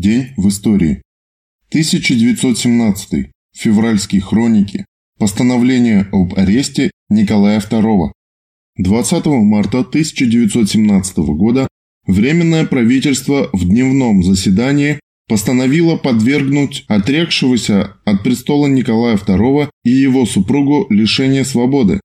День в истории. 1917. Февральские хроники. Постановление об аресте Николая II. 20 марта 1917 года Временное правительство в дневном заседании постановило подвергнуть отрекшегося от престола Николая II и его супругу лишение свободы.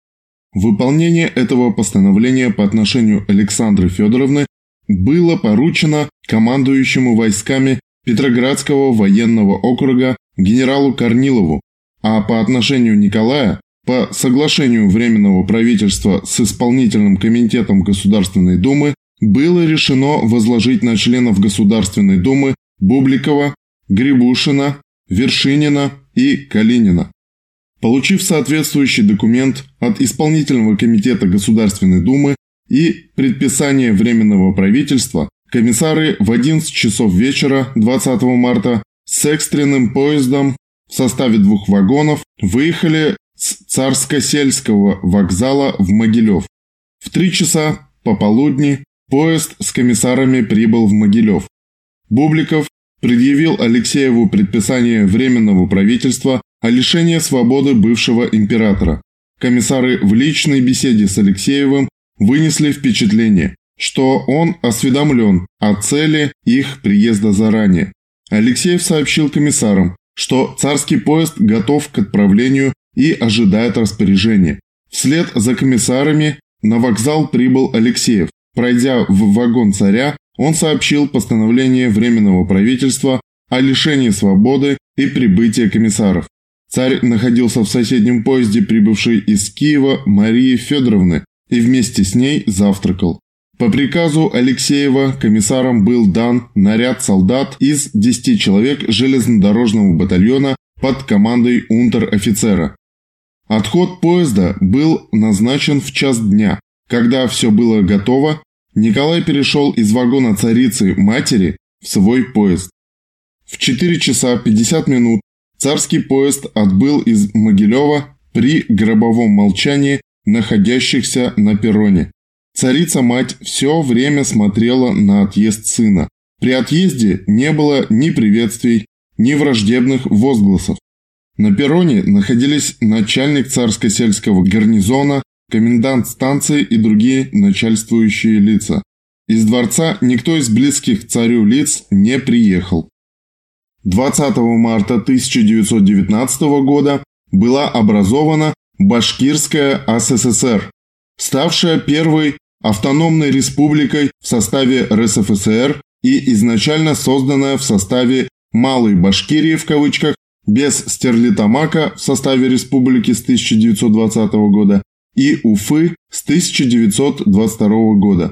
Выполнение этого постановления по отношению Александры Федоровны было поручено командующему войсками Петроградского военного округа генералу Корнилову, а по отношению Николая по соглашению Временного правительства с Исполнительным комитетом Государственной Думы было решено возложить на членов Государственной Думы Бубликова, Грибушина, Вершинина и Калинина. Получив соответствующий документ от Исполнительного комитета Государственной Думы и предписание Временного правительства, комиссары в 11 часов вечера 20 марта с экстренным поездом в составе двух вагонов выехали с Царско-сельского вокзала в Могилев. В три часа пополудни поезд с комиссарами прибыл в Могилев. Бубликов предъявил Алексееву предписание Временного правительства о лишении свободы бывшего императора. Комиссары в личной беседе с Алексеевым вынесли впечатление, что он осведомлен о цели их приезда заранее. Алексеев сообщил комиссарам, что царский поезд готов к отправлению и ожидает распоряжения. Вслед за комиссарами на вокзал прибыл Алексеев. Пройдя в вагон царя, он сообщил постановление Временного правительства о лишении свободы и прибытии комиссаров. Царь находился в соседнем поезде, прибывшей из Киева Марии Федоровны, и вместе с ней завтракал. По приказу Алексеева комиссарам был дан наряд солдат из 10 человек железнодорожного батальона под командой унтер-офицера. Отход поезда был назначен в час дня. Когда все было готово, Николай перешел из вагона царицы матери в свой поезд. В 4 часа 50 минут царский поезд отбыл из Могилева при гробовом молчании находящихся на перроне. Царица-мать все время смотрела на отъезд сына. При отъезде не было ни приветствий, ни враждебных возгласов. На перроне находились начальник царско-сельского гарнизона, комендант станции и другие начальствующие лица. Из дворца никто из близких царю лиц не приехал. 20 марта 1919 года была образована Башкирская СССР, ставшая первой автономной республикой в составе РСФСР и изначально созданная в составе «Малой Башкирии» в кавычках, без Стерлитамака в составе республики с 1920 года и Уфы с 1922 года.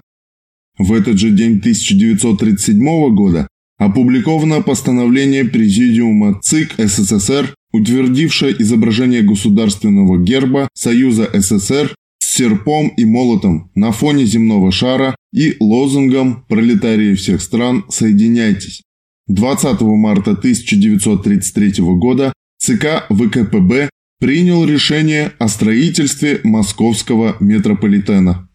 В этот же день 1937 года опубликовано постановление Президиума ЦИК СССР утвердившая изображение государственного герба Союза СССР серпом и молотом на фоне земного шара и лозунгом «Пролетарии всех стран, соединяйтесь». 20 марта 1933 года ЦК ВКПБ принял решение о строительстве московского метрополитена.